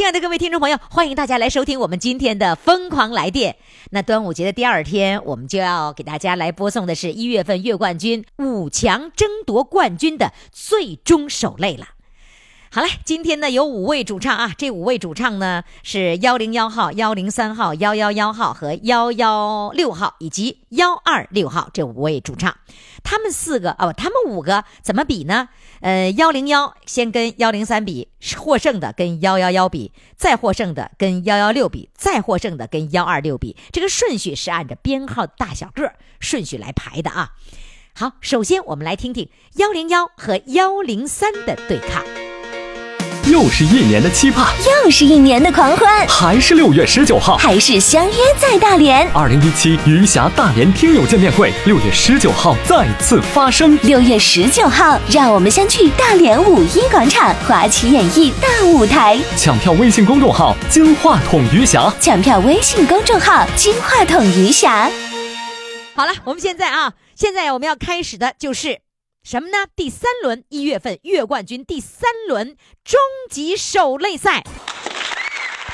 亲爱的各位听众朋友，欢迎大家来收听我们今天的《疯狂来电》。那端午节的第二天，我们就要给大家来播送的是一月份月冠军五强争夺冠军的最终首擂了。好嘞，今天呢有五位主唱啊，这五位主唱呢是幺零幺号、幺零三号、幺幺幺号和幺幺六号以及幺二六号这五位主唱。他们四个哦，他们五个怎么比呢？呃，幺零幺先跟幺零三比，获胜的跟幺幺幺比，再获胜的跟幺幺六比，再获胜的跟幺二六比。这个顺序是按照编号大小个顺序来排的啊。好，首先我们来听听幺零幺和幺零三的对抗。又是一年的期盼，又是一年的狂欢，还是六月十九号，还是相约在大连。二零一七余霞大连听友见面会，六月十九号再次发生。六月十九号，让我们相聚大连五一广场华旗演艺大舞台。抢票微信公众号“金话筒余霞”，抢票微信公众号“金话筒余霞”。好了，我们现在啊，现在我们要开始的就是。什么呢？第三轮一月份月冠军第三轮终极首擂赛，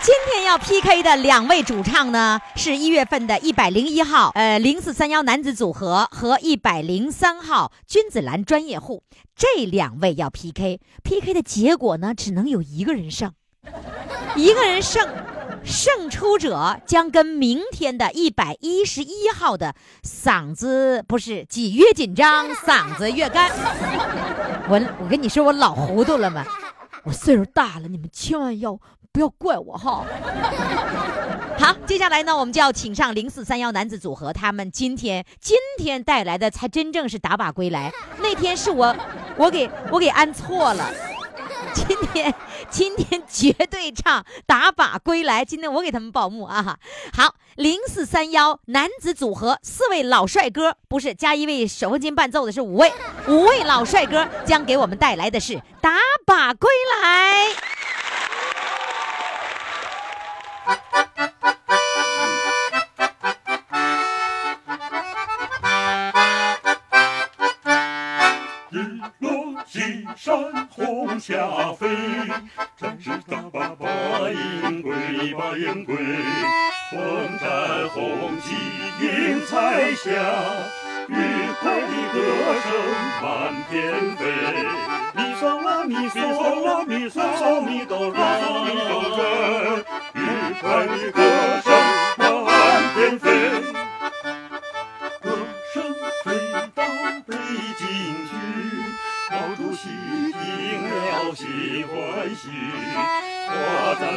今天要 PK 的两位主唱呢，是一月份的一百零一号，呃，零四三幺男子组合和一百零三号君子兰专业户，这两位要 PK，PK 的结果呢，只能有一个人胜，一个人胜。胜出者将跟明天的一百一十一号的嗓子不是几越紧张，嗓子越干。我我跟你说，我老糊涂了吗？我岁数大了，你们千万要不要怪我哈。好，接下来呢，我们就要请上零四三幺男子组合，他们今天今天带来的才真正是打靶归来。那天是我我给我给安错了。今天，今天绝对唱打靶归来。今天我给他们报幕啊！好，零四三幺男子组合四位老帅哥，不是加一位手风琴伴奏的，是五位，五位老帅哥将给我们带来的是打靶归来。日落西山红霞飞，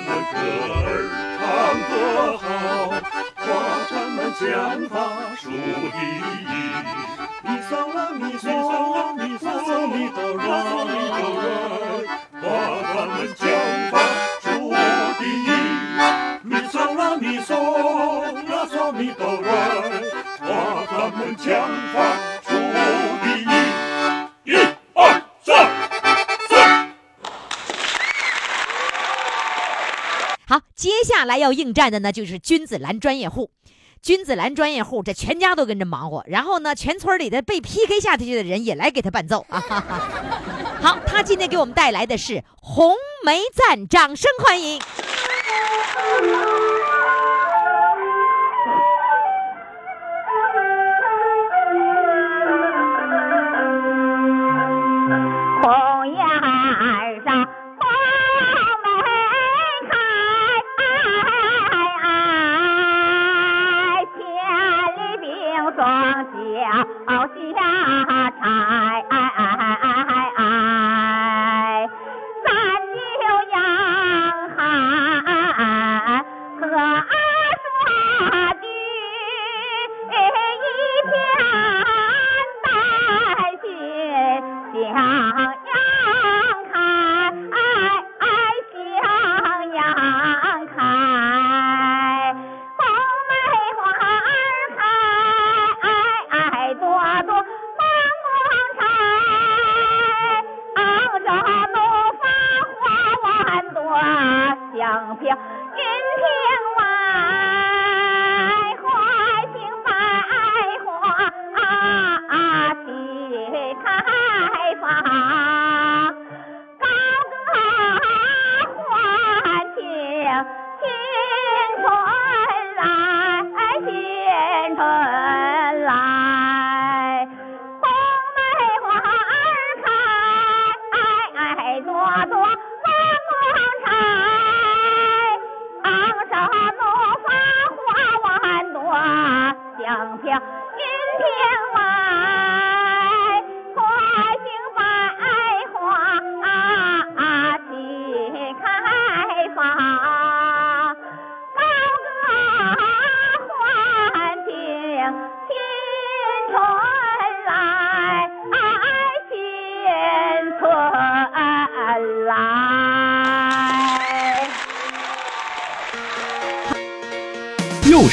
歌儿唱得好，夸咱们讲法数第一。咪嗦啦咪嗦下来要应战的呢，就是君子兰专业户。君子兰专业户，这全家都跟着忙活，然后呢，全村里的被 PK 下去的人也来给他伴奏啊！好，他今天给我们带来的是《红梅赞》，掌声欢迎。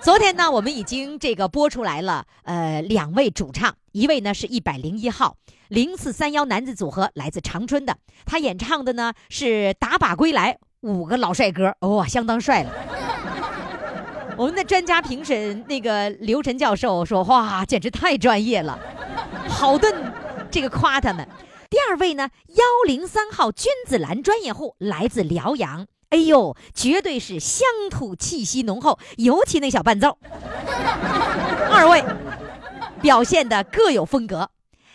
昨天呢，我们已经这个播出来了，呃，两位主唱，一位呢是一百零一号零四三幺男子组合，来自长春的，他演唱的呢是《打靶归来》，五个老帅哥，哇、相当帅了。我们的专家评审那个刘晨教授说：“哇，简直太专业了，好顿这个夸他们。”第二位呢，幺零三号君子兰专业户，来自辽阳。哎呦，绝对是乡土气息浓厚，尤其那小伴奏。二位表现的各有风格。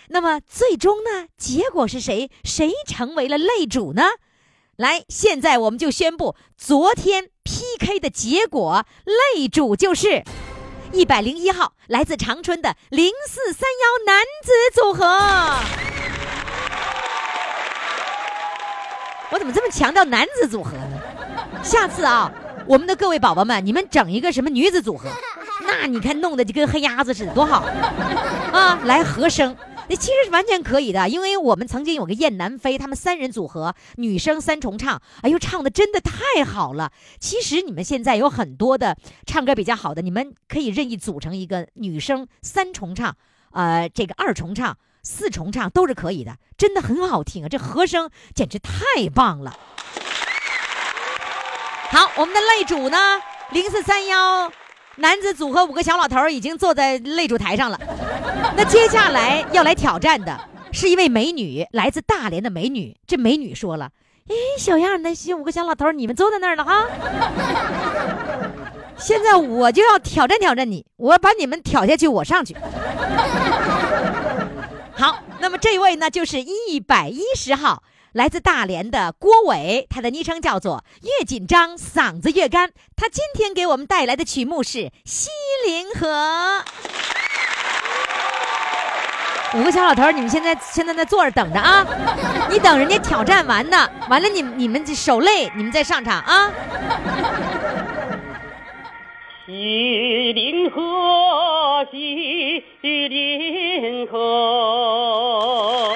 那么最终呢，结果是谁？谁成为了擂主呢？来，现在我们就宣布昨天 PK 的结果，擂主就是一百零一号来自长春的零四三幺男子组合。我怎么这么强调男子组合呢？下次啊，我们的各位宝宝们，你们整一个什么女子组合，那你看弄得就跟黑鸭子似的，多好啊！来和声，那其实是完全可以的，因为我们曾经有个燕南飞，他们三人组合，女生三重唱，哎呦，唱的真的太好了。其实你们现在有很多的唱歌比较好的，你们可以任意组成一个女生三重唱，呃，这个二重唱。四重唱都是可以的，真的很好听啊！这和声简直太棒了。好，我们的擂主呢，零四三幺男子组合五个小老头已经坐在擂主台上了。那接下来要来挑战的是一位美女，来自大连的美女。这美女说了：“哎，小样儿，那些五个小老头，你们坐在那儿了哈。现在我就要挑战挑战你，我把你们挑下去，我上去。”好，那么这位呢，就是一百一十号，来自大连的郭伟，他的昵称叫做“越紧张嗓子越干”。他今天给我们带来的曲目是《西林河》。五个小老头，你们现在现在在坐着等着啊！你等人家挑战完呢，完了你你们手累，你们再上场啊！西林河，西林河，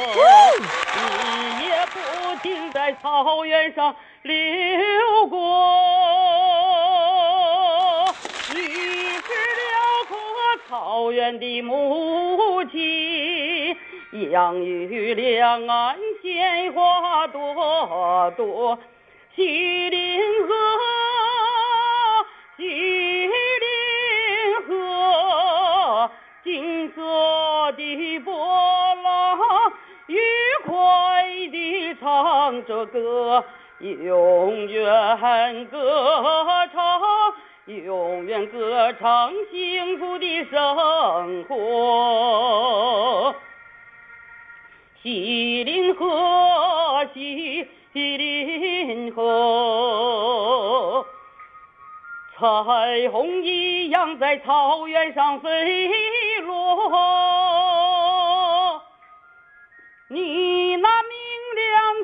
你也不停在草原上流过。你是辽阔草原的母亲，养育两岸鲜花朵朵。西林河。西林河，金色的唱着歌，永远歌唱，永远歌唱幸福的生活。西林河，西林河。彩虹一样在草原上飞落，你那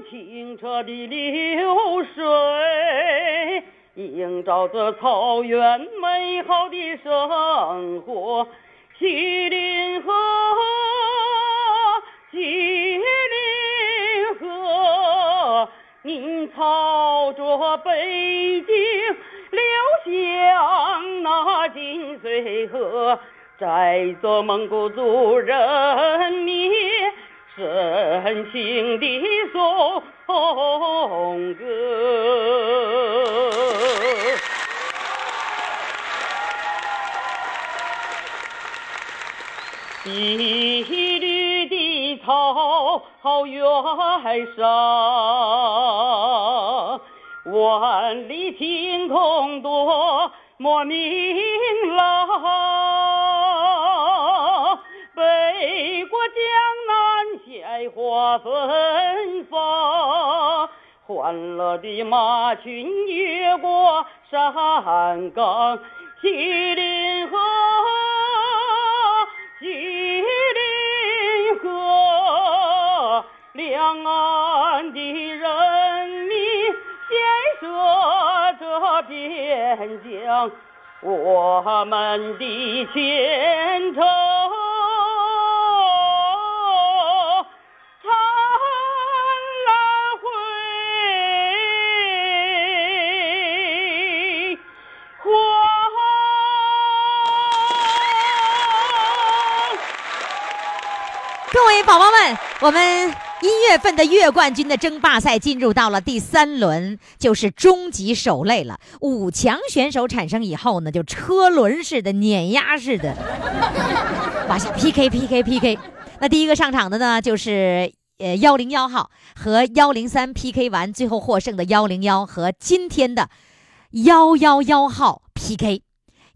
清澈的流水映照着草原美好的生活，锡林河，锡林河，您朝着北京流向那金水河，载着蒙古族人民。深情的颂歌。一缕的草原上，万里晴空多么明朗。花芬芳，欢乐的马群越过山岗，吉林河。吉林河两岸的人民建设着边疆，我们的前程宝宝们，我们一月份的月冠军的争霸赛进入到了第三轮，就是终极守擂了。五强选手产生以后呢，就车轮式的、碾压式的往下 PK PK PK。那第一个上场的呢，就是呃幺零幺号和幺零三 PK 完，最后获胜的幺零幺和今天的幺幺幺号 PK。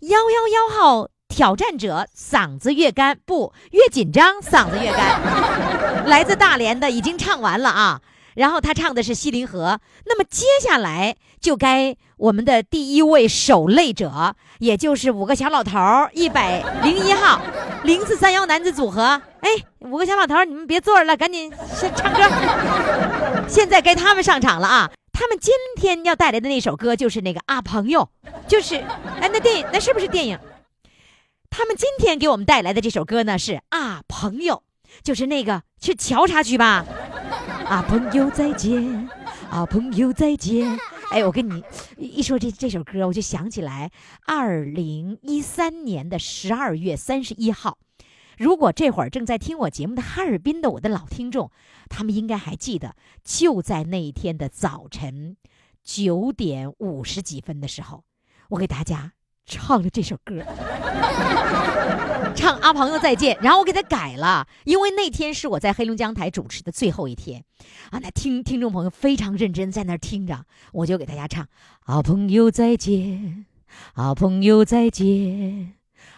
幺幺幺号挑战者嗓子越干，不越紧张，嗓子越干。来自大连的已经唱完了啊，然后他唱的是《西林河》。那么接下来就该我们的第一位守擂者，也就是五个小老头儿，一百零一号零四三幺男子组合。哎，五个小老头儿，你们别坐着了，赶紧先唱歌。现在该他们上场了啊！他们今天要带来的那首歌就是那个啊朋友，就是哎那电影那是不是电影？他们今天给我们带来的这首歌呢是啊朋友，就是那个去调查去吧。啊朋友再见，啊朋友再见。哎，我跟你一说这这首歌，我就想起来二零一三年的十二月三十一号。如果这会儿正在听我节目的哈尔滨的我的老听众，他们应该还记得，就在那一天的早晨九点五十几分的时候，我给大家唱了这首歌，唱《阿朋友再见》，然后我给他改了，因为那天是我在黑龙江台主持的最后一天，啊，那听听众朋友非常认真在那儿听着，我就给大家唱《阿朋友再见》，啊，朋友再见。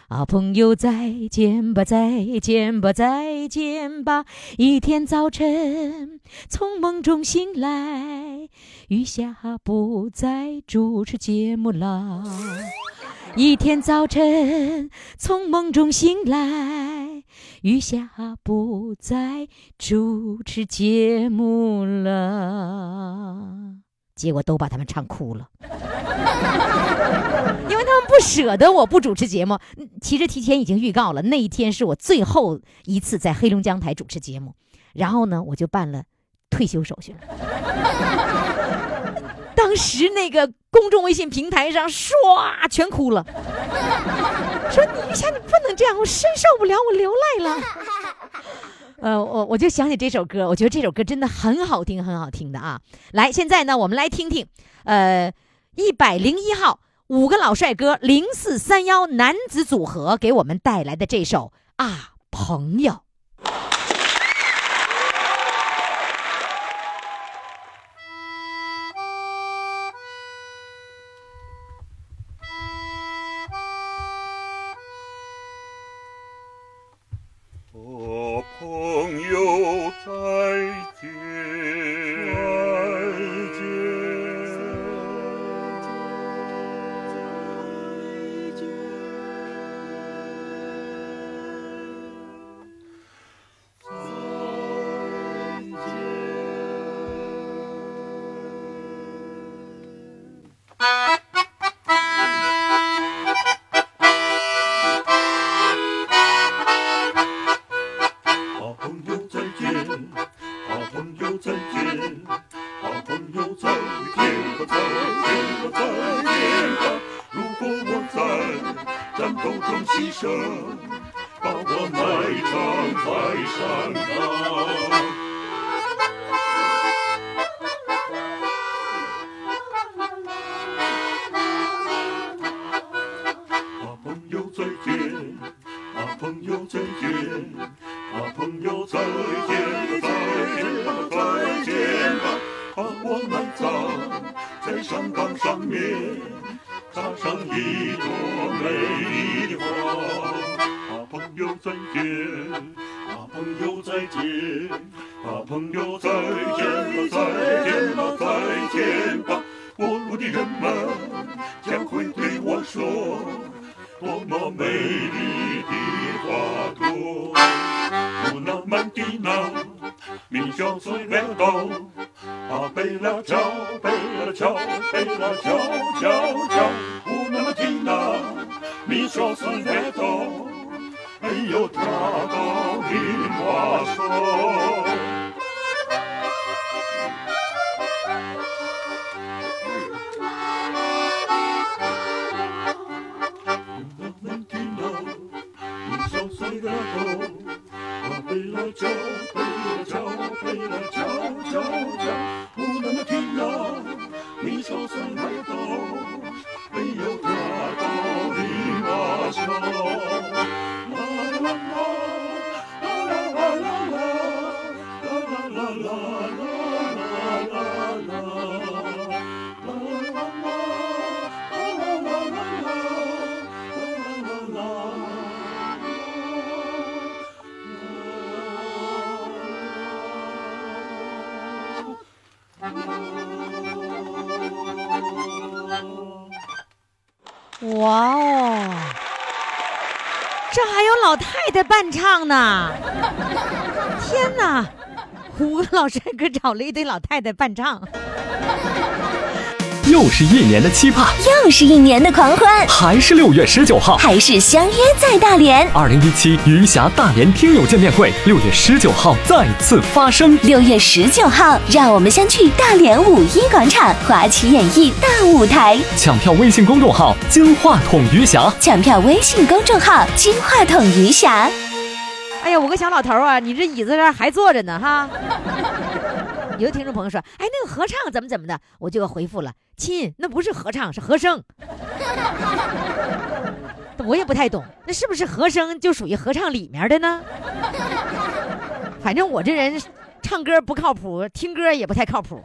啊，朋友再见吧，再见吧，再见吧！一天早晨从梦中醒来，余下不再主持节目了。一天早晨从梦中醒来，余霞不再主持节目了。结果都把他们唱哭了。因为他们不舍得我不主持节目，其实提前已经预告了，那一天是我最后一次在黑龙江台主持节目，然后呢，我就办了退休手续了。当时那个公众微信平台上唰全哭了，说你一下你不能这样，我真受不了，我流泪了。呃，我我就想起这首歌，我觉得这首歌真的很好听，很好听的啊！来，现在呢，我们来听听，呃，一百零一号五个老帅哥零四三幺男子组合给我们带来的这首《啊朋友》。朋友再见。啊朋友再见。吧再见。吧再见。吧如果我在战斗中牺牲把我埋葬在山岗插你就算抬头，没有多到的马桥。啦啦啦。哇哦，这还有老太太伴唱呢！天哪，胡老师给找了一堆老太太伴唱。又是一年的期盼，又是一年的狂欢，还是六月十九号，还是相约在大连。二零一七余霞大连听友见面会，六月十九号再次发生。六月十九号，让我们相聚大连五一广场华旗演艺大舞台。抢票微信公众号“金话筒余霞抢票微信公众号“金话筒余霞哎呀，我个小老头啊，你这椅子上还坐着呢哈。有的听众朋友说，哎，那个合唱怎么怎么的，我就回复了，亲，那不是合唱，是和声。我也不太懂，那是不是和声就属于合唱里面的呢？反正我这人唱歌不靠谱，听歌也不太靠谱。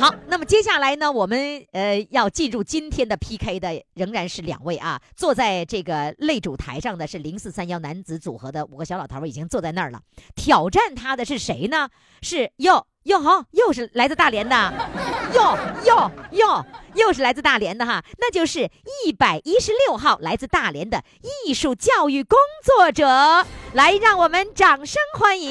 好，那么接下来呢，我们呃要进入今天的 PK 的仍然是两位啊，坐在这个擂主台上的是零四三幺男子组合的五个小老头已经坐在那儿了。挑战他的是谁呢？是哟哟好，又是来自大连的，哟哟哟，又是来自大连的哈，那就是一百一十六号来自大连的艺术教育工作者，来让我们掌声欢迎。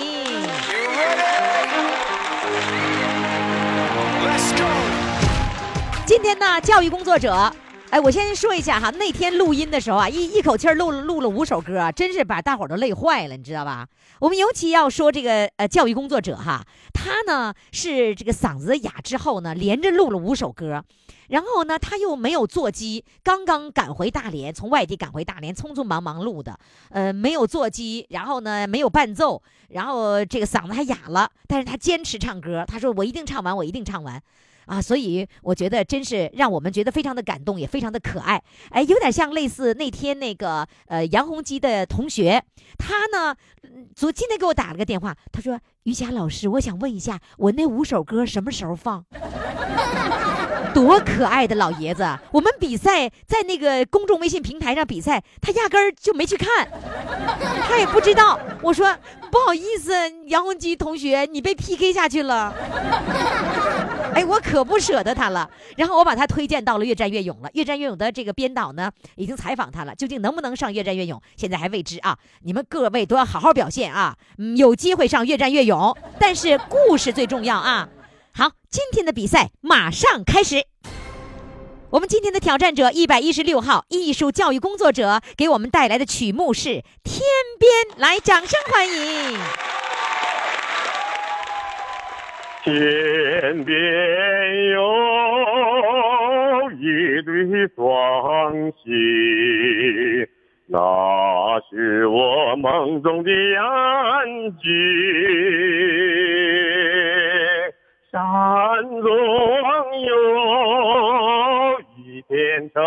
今天呢，教育工作者，哎，我先说一下哈，那天录音的时候啊，一一口气儿录了录了五首歌，真是把大伙儿都累坏了，你知道吧？我们尤其要说这个呃教育工作者哈，他呢是这个嗓子哑之后呢，连着录了五首歌，然后呢他又没有座机，刚刚赶回大连，从外地赶回大连，匆匆忙忙录的，呃，没有座机，然后呢没有伴奏，然后这个嗓子还哑了，但是他坚持唱歌，他说我一定唱完，我一定唱完。啊，所以我觉得真是让我们觉得非常的感动，也非常的可爱。哎，有点像类似那天那个呃杨洪基的同学，他呢，昨今天给我打了个电话，他说：“于霞老师，我想问一下，我那五首歌什么时候放？” 多可爱的老爷子！我们比赛在那个公众微信平台上比赛，他压根儿就没去看，他也不知道。我说不好意思，杨洪基同学，你被 PK 下去了。哎，我可不舍得他了。然后我把他推荐到了《越战越勇》了。《越战越勇》的这个编导呢，已经采访他了，究竟能不能上《越战越勇》，现在还未知啊。你们各位都要好好表现啊，有机会上《越战越勇》，但是故事最重要啊。好，今天的比赛马上开始。我们今天的挑战者一百一十六号艺术教育工作者给我们带来的曲目是《天边》，来，掌声欢迎。天边有一对双星，那是我梦中的眼睛。山中有一片晨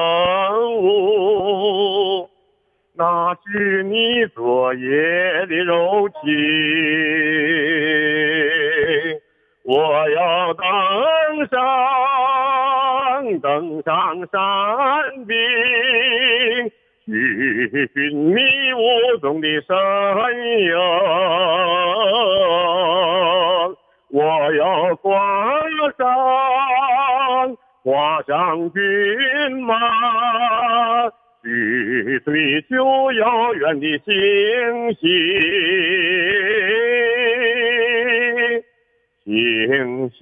雾，那是你昨夜的柔情。我要登上，登上山顶，去寻觅雾中的身影。我要挂上，挂上骏马，去追求遥远的星星。星星，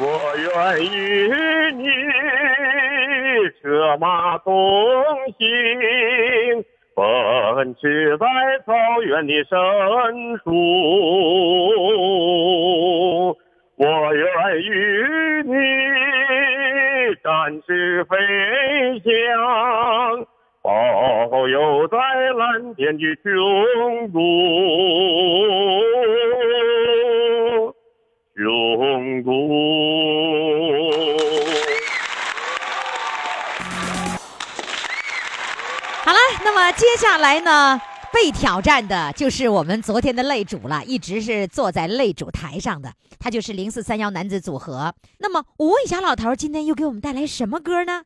我愿与你策马同行，奔驰在草原的深处。我愿与你展翅飞翔。遨游在蓝天的穹谷，穹谷。那么接下来呢，被挑战的就是我们昨天的擂主了，一直是坐在擂主台上的，他就是零四三幺男子组合。那么吴伟霞老头，今天又给我们带来什么歌呢？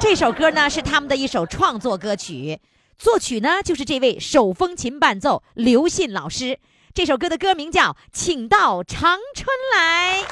这首歌呢是他们的一首创作歌曲，作曲呢就是这位手风琴伴奏刘信老师。这首歌的歌名叫《请到长春来》。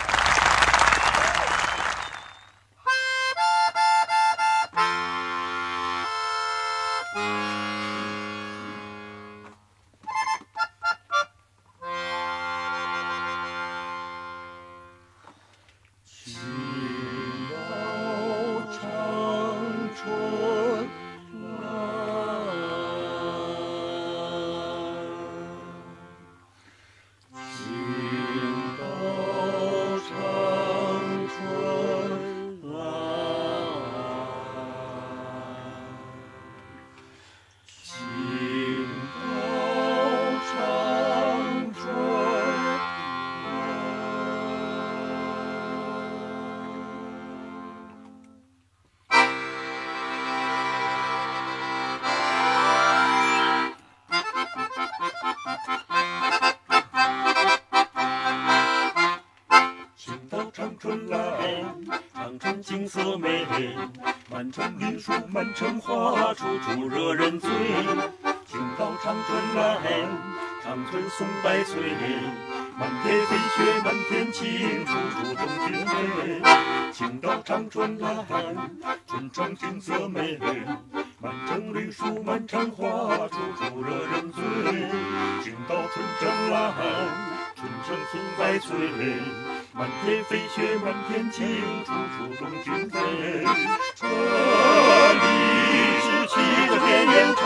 景色美，满城绿树，满城花，处处惹人醉。请到长春蓝，长春松柏翠，满天飞雪，满天晴，处处动情味。请到长春来，春城景色美，满城绿树，满城花，处处惹人醉。请到春城蓝，春城松柏翠。满天飞雪，满天晴，处处动情味。这里是七个田园城，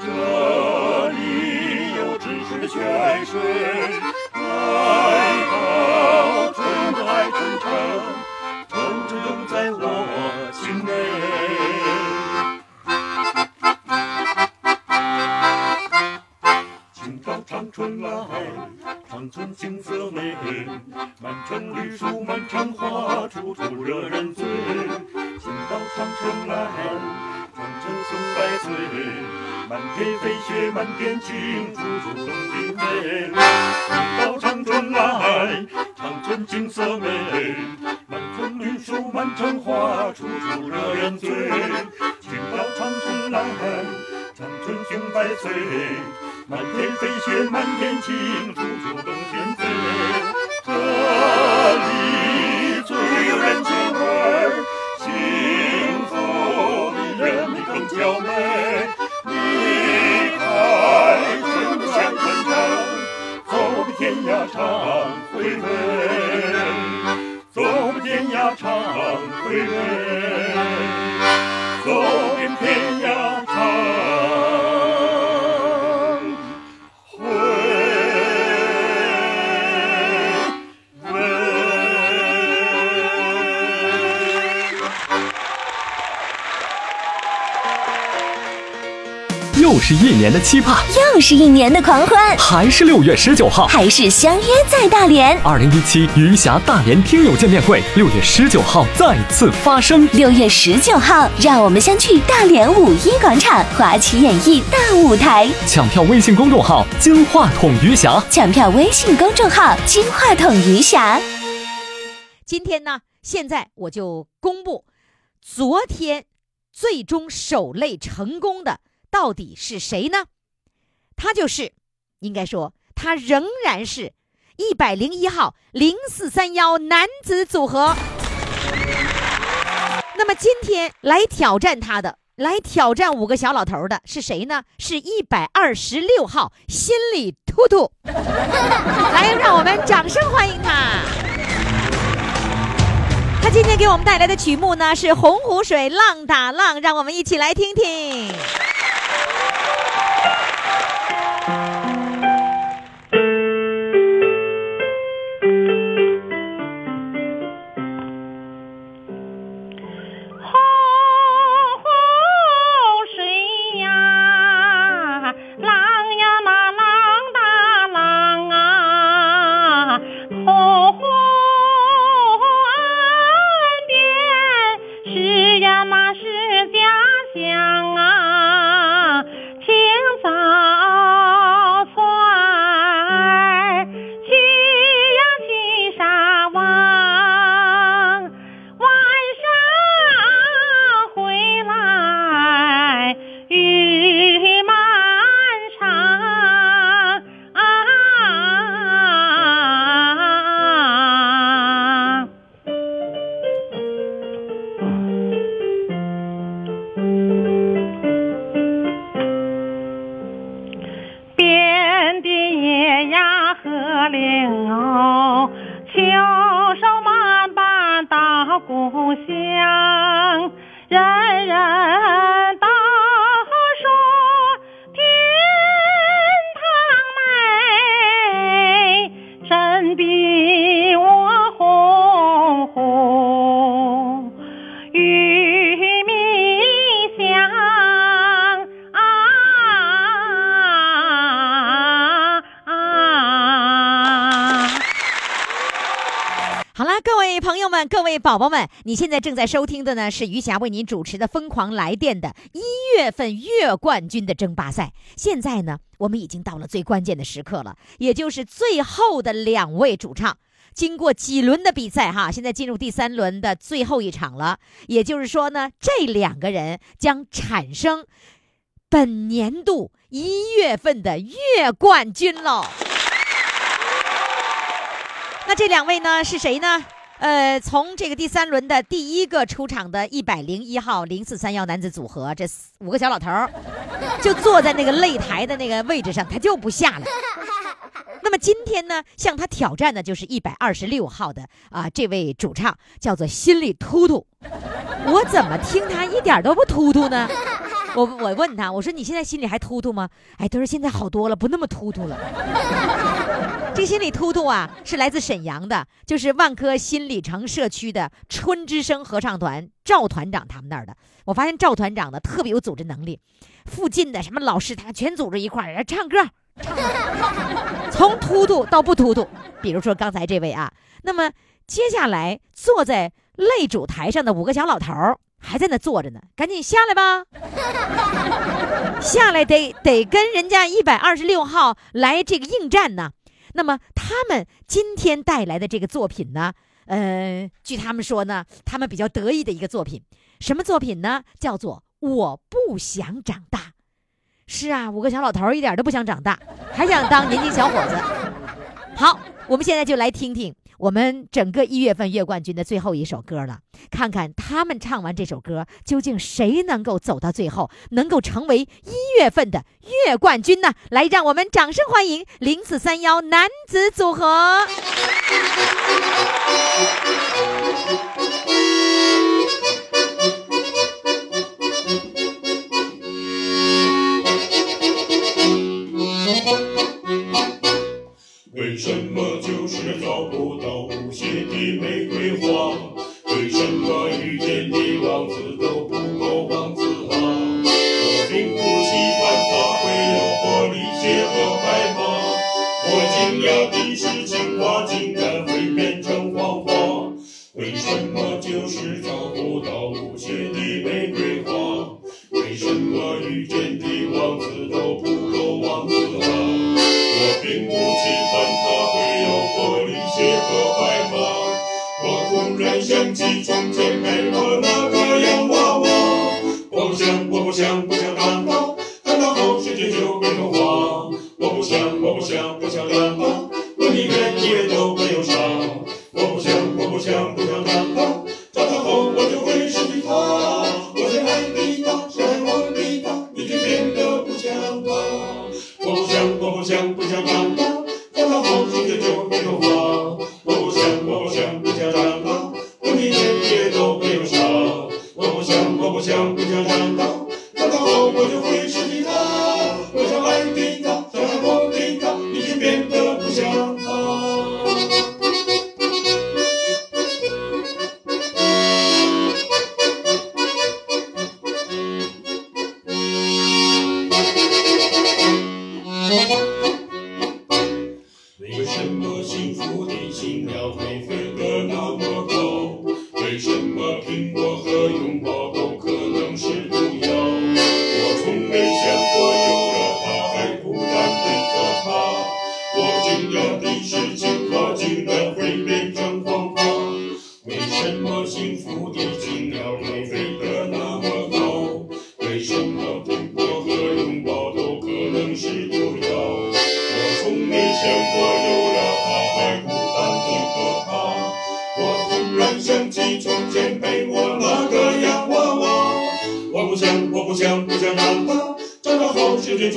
这里有知识的泉水。春来，长春景色美，满城绿树，满城花，处处惹人醉。请到长春来，长春松柏翠，满天飞雪，满天晴，处处动情味。请到长春来，长春景色美，满城绿树，满城花，处处惹人醉。请到长春来，长春松柏翠。满天飞雪，满天晴，处处动情味。这里最有人情味，幸福的人民更娇美。离开春的乡村城，走遍天涯常回味，走遍天涯常回味，是一年的期盼，又是一年的狂欢，还是六月十九号，还是相约在大连。二零一七余霞大连听友见面会，六月十九号再次发生。六月十九号，让我们相聚大连五一广场华旗演艺大舞台。抢票微信公众号“金话筒余霞”，抢票微信公众号“金话筒余霞”。今天呢，现在我就公布，昨天最终守擂成功的到底是谁呢？他就是，应该说他仍然是一百零一号零四三幺男子组合。那么今天来挑战他的，来挑战五个小老头的是谁呢？是一百二十六号心理突突。来，让我们掌声欢迎他。他今天给我们带来的曲目呢是《洪湖水浪打浪》，让我们一起来听听。各位宝宝们，你现在正在收听的呢是余霞为您主持的《疯狂来电》的一月份月冠军的争霸赛。现在呢，我们已经到了最关键的时刻了，也就是最后的两位主唱。经过几轮的比赛，哈，现在进入第三轮的最后一场了。也就是说呢，这两个人将产生本年度一月份的月冠军喽。那这两位呢是谁呢？呃，从这个第三轮的第一个出场的一百零一号零四三幺男子组合，这五个小老头就坐在那个擂台的那个位置上，他就不下来。那么今天呢，向他挑战的就是一百二十六号的啊、这位主唱叫做心里突突。我怎么听他一点都不突突呢？我我问他，我说你现在心里还突突吗？哎，他说现在好多了，不那么突突了。这心理突突啊，是来自沈阳的，就是万科新里程社区的春之声合唱团赵团长他们那儿的。我发现赵团长呢特别有组织能力，附近的什么老师他全组织一块儿唱歌，唱，从突突到不突突。比如说刚才这位啊，那么接下来坐在擂主台上的五个小老头还在那坐着呢，赶紧下来吧。下来得得跟人家一百二十六号来这个应战呢。那么他们今天带来的这个作品呢，呃，据他们说呢，他们比较得意的一个作品，什么作品呢？叫做《我不想长大》。是啊，五个小老头一点都不想长大，还想当年轻小伙子。好，我们现在就来听听我们整个一月份月冠军的最后一首歌了，看看他们唱完这首歌，究竟谁能够走到最后，能够成为一月份的月冠军呢？来，让我们掌声欢迎零四三幺男子组合。为什么就是找不到无邪的玫瑰花为什么遇见的王子都不够王子啊我并不期盼他会有玻璃鞋和白马我惊讶的是情话竟然会变成谎话为什么就是找不到无邪的玫瑰花为什么遇见的王子都不够王子啊我并不期想起从前给我那个洋娃娃，我不想，我不想。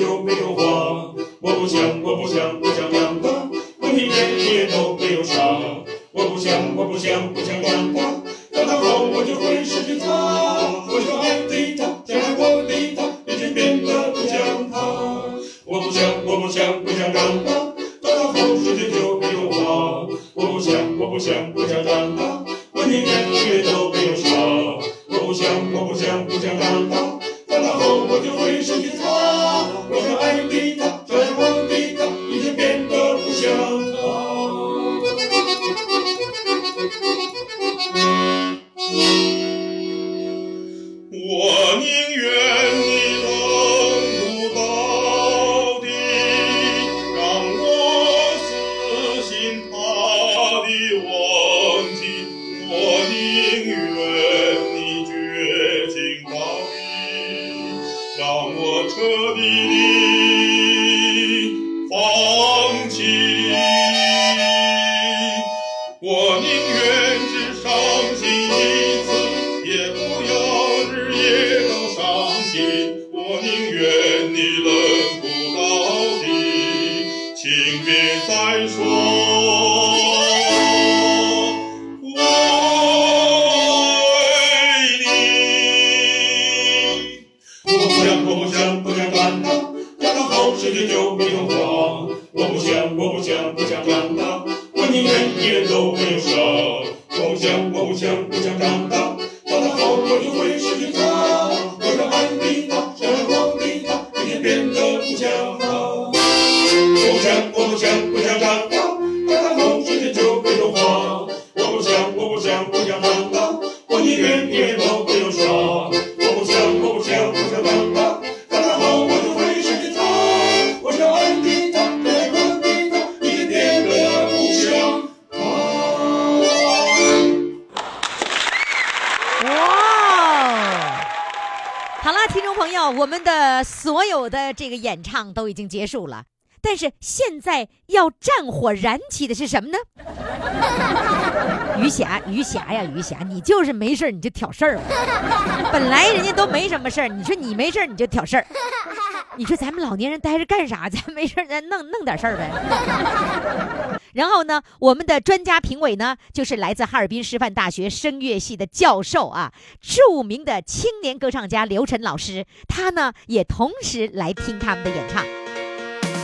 有没有花，我不想，我不想，不想养它。问题连也都没有啥，我不想，我不想，不想养。Uganda, bo nie będzie dobrze. Pociąg, pociąg. 演唱都已经结束了。但是现在要战火燃起的是什么呢？于霞，于霞呀，于霞，你就是没事你就挑事儿。本来人家都没什么事儿，你说你没事你就挑事儿。你说咱们老年人待着干啥？咱没事咱弄弄点事儿呗。然后呢，我们的专家评委呢，就是来自哈尔滨师范大学声乐系的教授啊，著名的青年歌唱家刘晨老师，他呢也同时来听他们的演唱。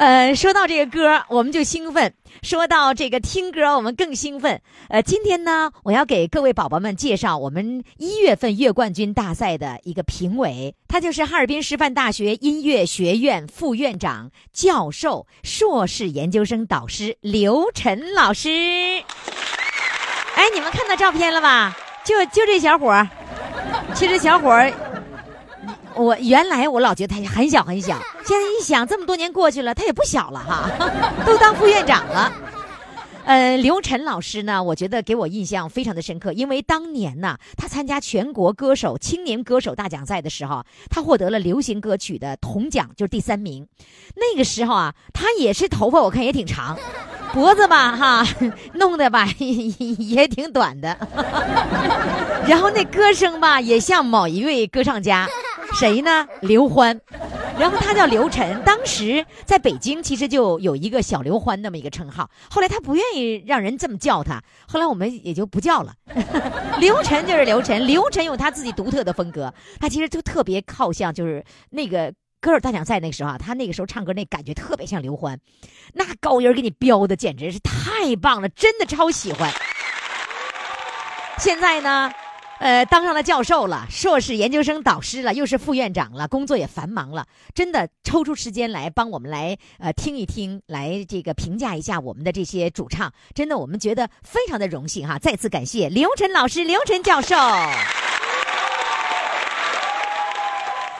呃，说到这个歌，我们就兴奋；说到这个听歌，我们更兴奋。呃，今天呢，我要给各位宝宝们介绍我们一月份月冠军大赛的一个评委，他就是哈尔滨师范大学音乐学院副院长、教授、硕士研究生导师刘晨老师。哎，你们看到照片了吧？就就这小伙儿，其实小伙儿。我原来我老觉得他很小很小，现在一想，这么多年过去了，他也不小了哈，都当副院长了。呃，刘晨老师呢，我觉得给我印象非常的深刻，因为当年呢，他参加全国歌手青年歌手大奖赛的时候，他获得了流行歌曲的铜奖，就是第三名。那个时候啊，他也是头发我看也挺长，脖子 吧哈弄的吧也挺短的，然后那歌声吧也像某一位歌唱家。谁呢？刘欢，然后他叫刘晨。当时在北京其实就有一个小刘欢那么一个称号。后来他不愿意让人这么叫他，后来我们也就不叫了。刘晨就是刘晨，刘晨有他自己独特的风格。他其实就特别靠向就是那个歌手大奖赛那时候啊，他那个时候唱歌那感觉特别像刘欢，那高音给你飙的简直是太棒了，真的超喜欢。现在呢？呃，当上了教授了，硕士研究生导师了，又是副院长了，工作也繁忙了，真的抽出时间来帮我们来呃听一听，来这个评价一下我们的这些主唱，真的我们觉得非常的荣幸哈，再次感谢刘晨老师、刘晨教授。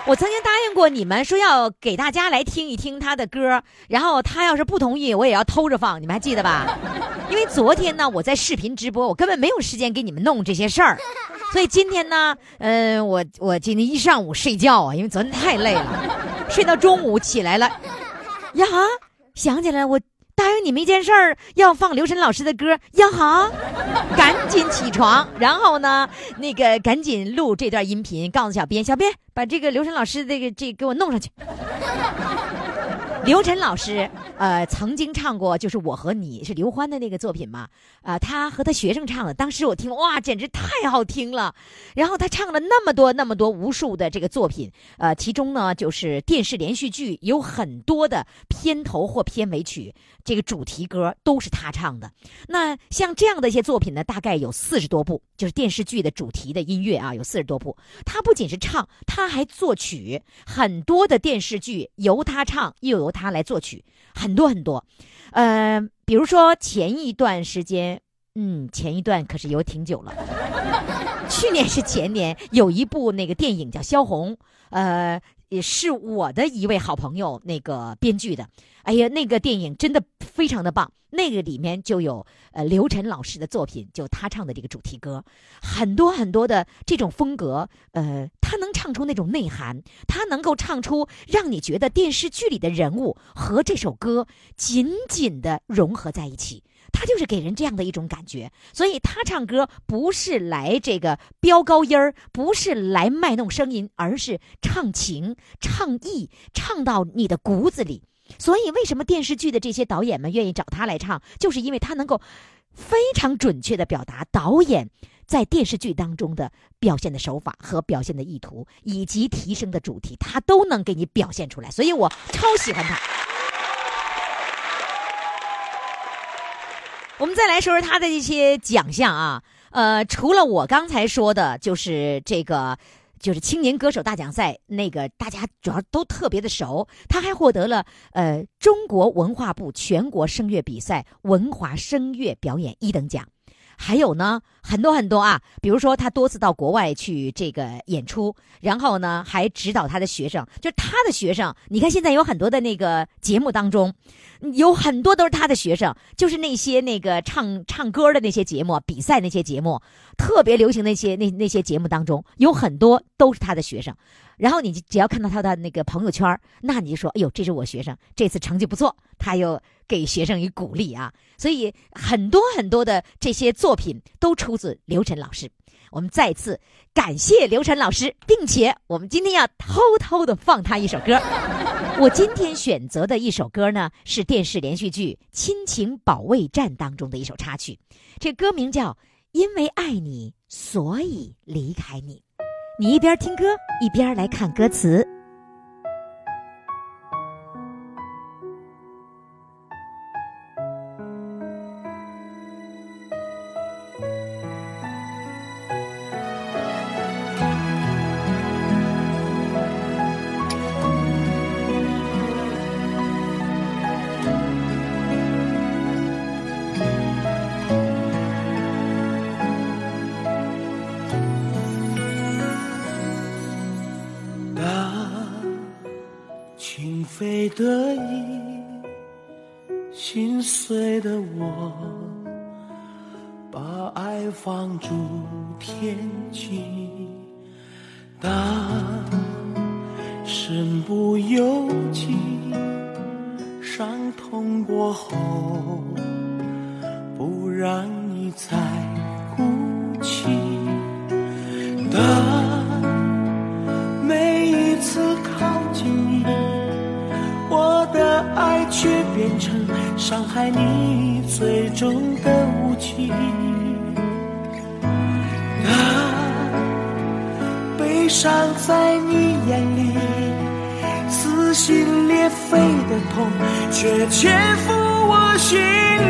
我曾经答应过你们说要给大家来听一听他的歌，然后他要是不同意，我也要偷着放，你们还记得吧？因为昨天呢，我在视频直播，我根本没有时间给你们弄这些事儿。所以今天呢，嗯，我我今天一上午睡觉啊，因为昨天太累了，睡到中午起来了，呀，想起来我答应你们一件事儿，要放刘晨老师的歌，央行，赶紧起床，然后呢，那个赶紧录这段音频，告诉小编，小编把这个刘晨老师这个这给我弄上去。刘晨老师，呃，曾经唱过，就是《我和你》是刘欢的那个作品嘛，啊，他和他学生唱的，当时我听，哇，简直太好听了。然后他唱了那么多、那么多、无数的这个作品，呃，其中呢，就是电视连续剧有很多的片头或片尾曲，这个主题歌都是他唱的。那像这样的一些作品呢，大概有四十多部，就是电视剧的主题的音乐啊，有四十多部。他不仅是唱，他还作曲，很多的电视剧由他唱，又由他他来作曲，很多很多，呃，比如说前一段时间，嗯，前一段可是有挺久了，去年是前年，有一部那个电影叫《萧红》，呃，也是我的一位好朋友那个编剧的，哎呀，那个电影真的非常的棒。那个里面就有呃刘晨老师的作品，就他唱的这个主题歌，很多很多的这种风格，呃，他能唱出那种内涵，他能够唱出让你觉得电视剧里的人物和这首歌紧紧的融合在一起，他就是给人这样的一种感觉。所以他唱歌不是来这个飙高音儿，不是来卖弄声音，而是唱情、唱意，唱到你的骨子里。所以，为什么电视剧的这些导演们愿意找他来唱，就是因为他能够非常准确的表达导演在电视剧当中的表现的手法和表现的意图，以及提升的主题，他都能给你表现出来。所以我超喜欢他。我们再来说说他的一些奖项啊，呃，除了我刚才说的，就是这个。就是青年歌手大奖赛那个，大家主要都特别的熟。他还获得了呃中国文化部全国声乐比赛文华声乐表演一等奖。还有呢，很多很多啊，比如说他多次到国外去这个演出，然后呢还指导他的学生，就是他的学生。你看现在有很多的那个节目当中，有很多都是他的学生，就是那些那个唱唱歌的那些节目、比赛那些节目，特别流行那些那那些节目当中，有很多都是他的学生。然后你只要看到他的那个朋友圈，那你就说，哎呦，这是我学生，这次成绩不错，他又给学生以鼓励啊。所以很多很多的这些作品都出自刘晨老师。我们再次感谢刘晨老师，并且我们今天要偷偷的放他一首歌。我今天选择的一首歌呢，是电视连续剧《亲情保卫战》当中的一首插曲，这歌名叫《因为爱你，所以离开你》。你一边听歌，一边来看歌词。放逐天际。当身不由己，伤痛过后，不让你再哭泣。当每一次靠近你，我的爱却变成伤害你最终的武器。伤在你眼里，撕心裂肺的痛却潜伏我心。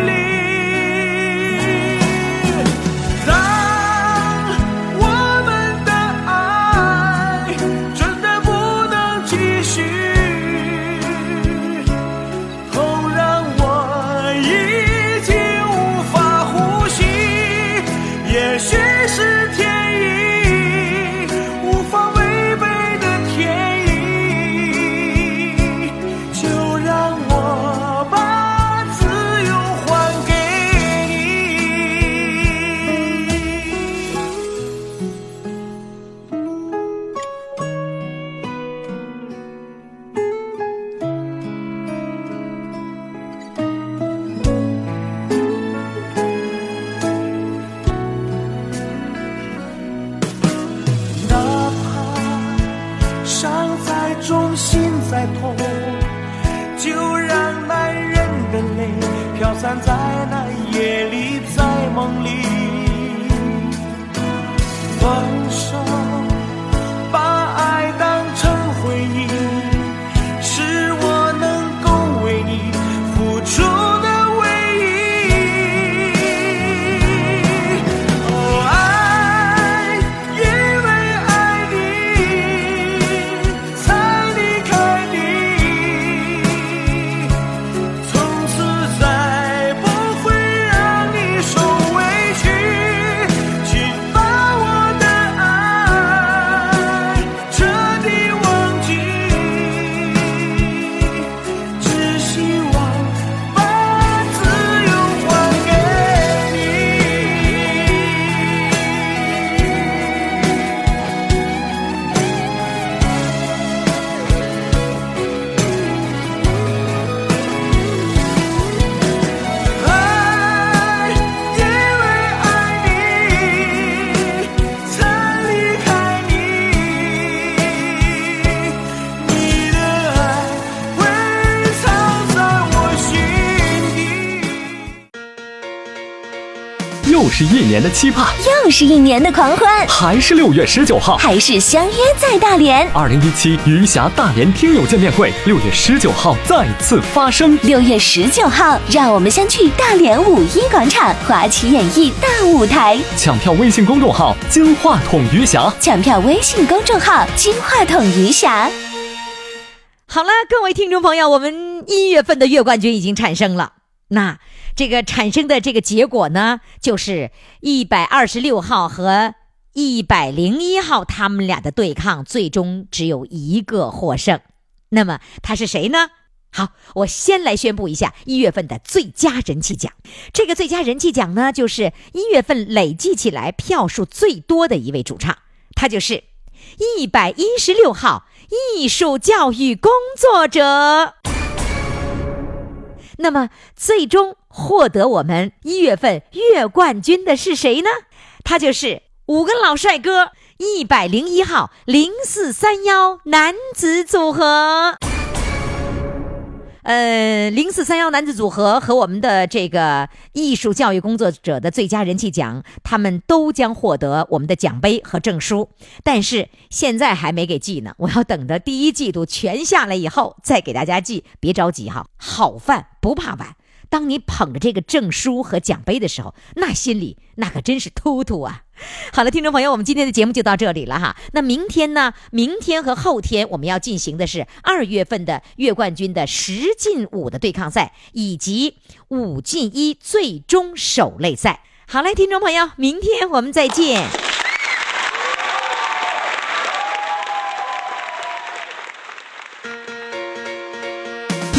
年的期盼，又是一年的狂欢，还是六月十九号，还是相约在大连。二零一七余霞大连听友见面会，六月十九号再次发生。六月十九号，让我们相聚大连五一广场华旗演艺大舞台。抢票微信公众号“金话筒余霞抢票微信公众号“金话筒余霞好了，各位听众朋友，我们一月份的月冠军已经产生了。那这个产生的这个结果呢，就是一百二十六号和一百零一号他们俩的对抗，最终只有一个获胜。那么他是谁呢？好，我先来宣布一下一月份的最佳人气奖。这个最佳人气奖呢，就是一月份累计起来票数最多的一位主唱，他就是一百一十六号艺术教育工作者。那么，最终获得我们一月份月冠军的是谁呢？他就是五个老帅哥，一百零一号零四三幺男子组合。呃，零四三幺男子组合和我们的这个艺术教育工作者的最佳人气奖，他们都将获得我们的奖杯和证书。但是现在还没给寄呢，我要等着第一季度全下来以后再给大家寄。别着急哈，好饭不怕晚。当你捧着这个证书和奖杯的时候，那心里那可真是突突啊！好了，听众朋友，我们今天的节目就到这里了哈。那明天呢？明天和后天我们要进行的是二月份的月冠军的十进五的对抗赛，以及五进一最终首擂赛。好嘞，听众朋友，明天我们再见。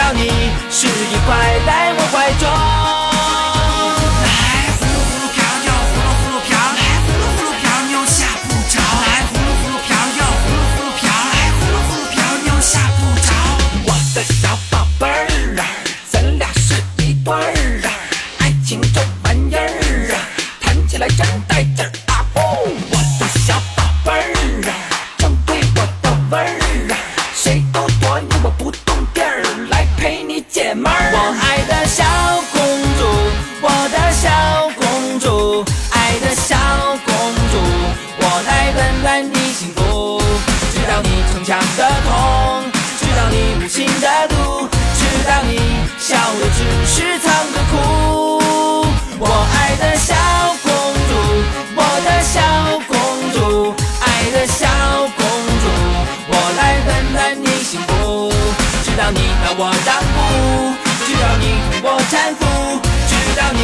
知道你是一块在我怀中。你幸福，知道你把我让步，知道你同我搀扶，知道你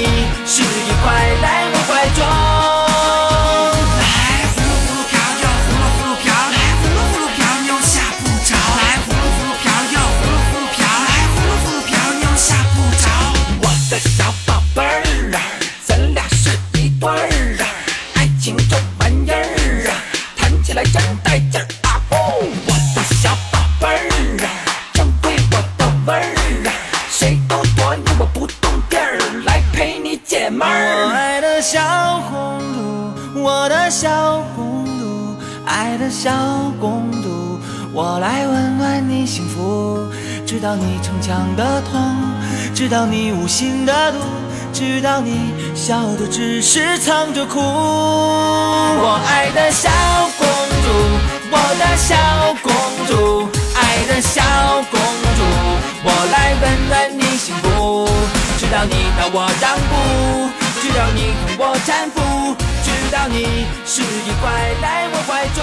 是一块在我怀中。来呼知道你逞强的痛，知道你无心的毒，知道你笑的只是藏着哭。我爱的小公主，我的小公主，爱的小公主，我来温暖你幸福，知道你让我让步，知道你同我搀扶，知道你是一块在我怀中。